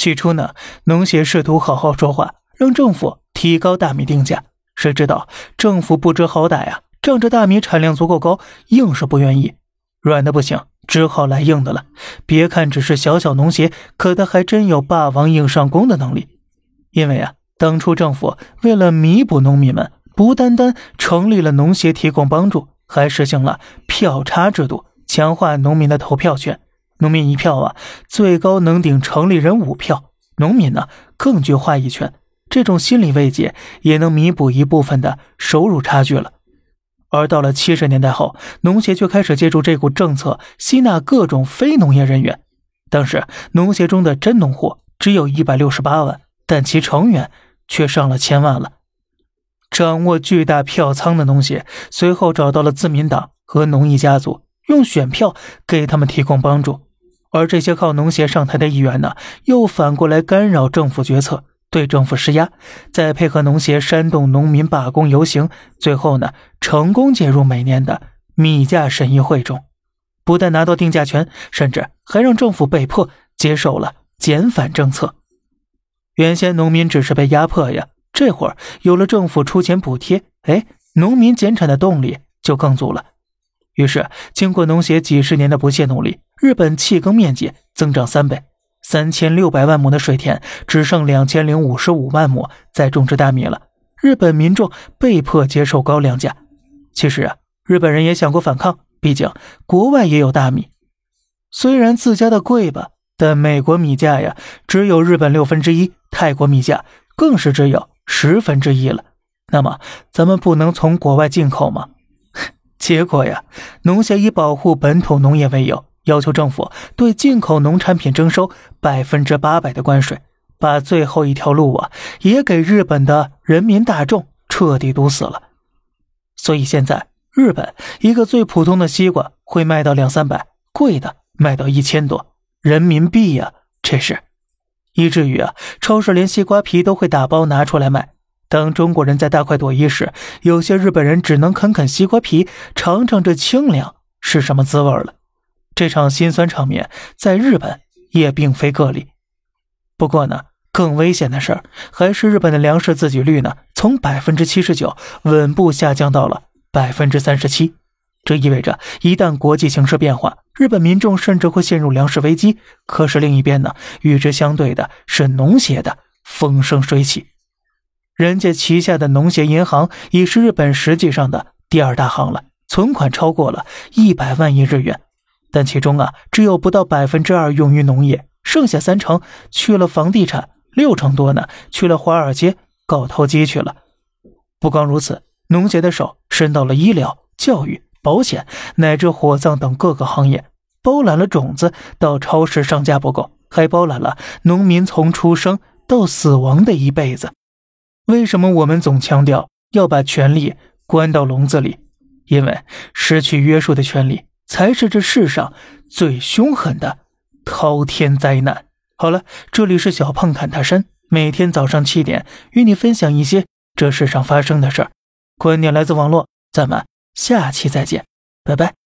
起初呢，农协试图好好说话，让政府提高大米定价。谁知道政府不知好歹呀，仗着大米产量足够高，硬是不愿意。软的不行，只好来硬的了。别看只是小小农协，可他还真有霸王硬上弓的能力。因为啊，当初政府为了弥补农民们，不单单成立了农协提供帮助，还实行了票差制度，强化农民的投票权。农民一票啊，最高能顶城里人五票。农民呢，更具话语权。这种心理慰藉也能弥补一部分的收入差距了。而到了七十年代后，农协却开始借助这股政策吸纳各种非农业人员。当时，农协中的真农户只有一百六十八万，但其成员却上了千万了。掌握巨大票仓的农协，随后找到了自民党和农艺家族，用选票给他们提供帮助。而这些靠农协上台的议员呢，又反过来干扰政府决策，对政府施压，再配合农协煽动农民罢工游行，最后呢，成功介入每年的米价审议会中，不但拿到定价权，甚至还让政府被迫接受了减反政策。原先农民只是被压迫呀，这会儿有了政府出钱补贴，哎，农民减产的动力就更足了。于是，经过农协几十年的不懈努力。日本弃耕面积增长三倍，三千六百万亩的水田只剩两千零五十五万亩在种植大米了。日本民众被迫接受高粮价。其实啊，日本人也想过反抗，毕竟国外也有大米，虽然自家的贵吧，但美国米价呀只有日本六分之一，泰国米价更是只有十分之一了。那么咱们不能从国外进口吗？结果呀，农协以保护本土农业为由。要求政府对进口农产品征收百分之八百的关税，把最后一条路啊也给日本的人民大众彻底堵死了。所以现在日本一个最普通的西瓜会卖到两三百，贵的卖到一千多人民币呀，这是，以至于啊超市连西瓜皮都会打包拿出来卖。当中国人在大快朵颐时，有些日本人只能啃啃西瓜皮，尝尝这清凉是什么滋味了。这场心酸场面在日本也并非个例。不过呢，更危险的事还是日本的粮食自给率呢，从百分之七十九稳步下降到了百分之三十七。这意味着，一旦国际形势变化，日本民众甚至会陷入粮食危机。可是另一边呢，与之相对的是农协的风生水起。人家旗下的农协银行已是日本实际上的第二大行了，存款超过了一百万亿日元。但其中啊，只有不到百分之二用于农业，剩下三成去了房地产，六成多呢去了华尔街搞投机去了。不光如此，农协的手伸到了医疗、教育、保险乃至火葬等各个行业，包揽了种子到超市上架不够，还包揽了农民从出生到死亡的一辈子。为什么我们总强调要把权力关到笼子里？因为失去约束的权利。才是这世上最凶狠的滔天灾难。好了，这里是小胖侃大山，每天早上七点与你分享一些这世上发生的事儿。观点来自网络，咱们下期再见，拜拜。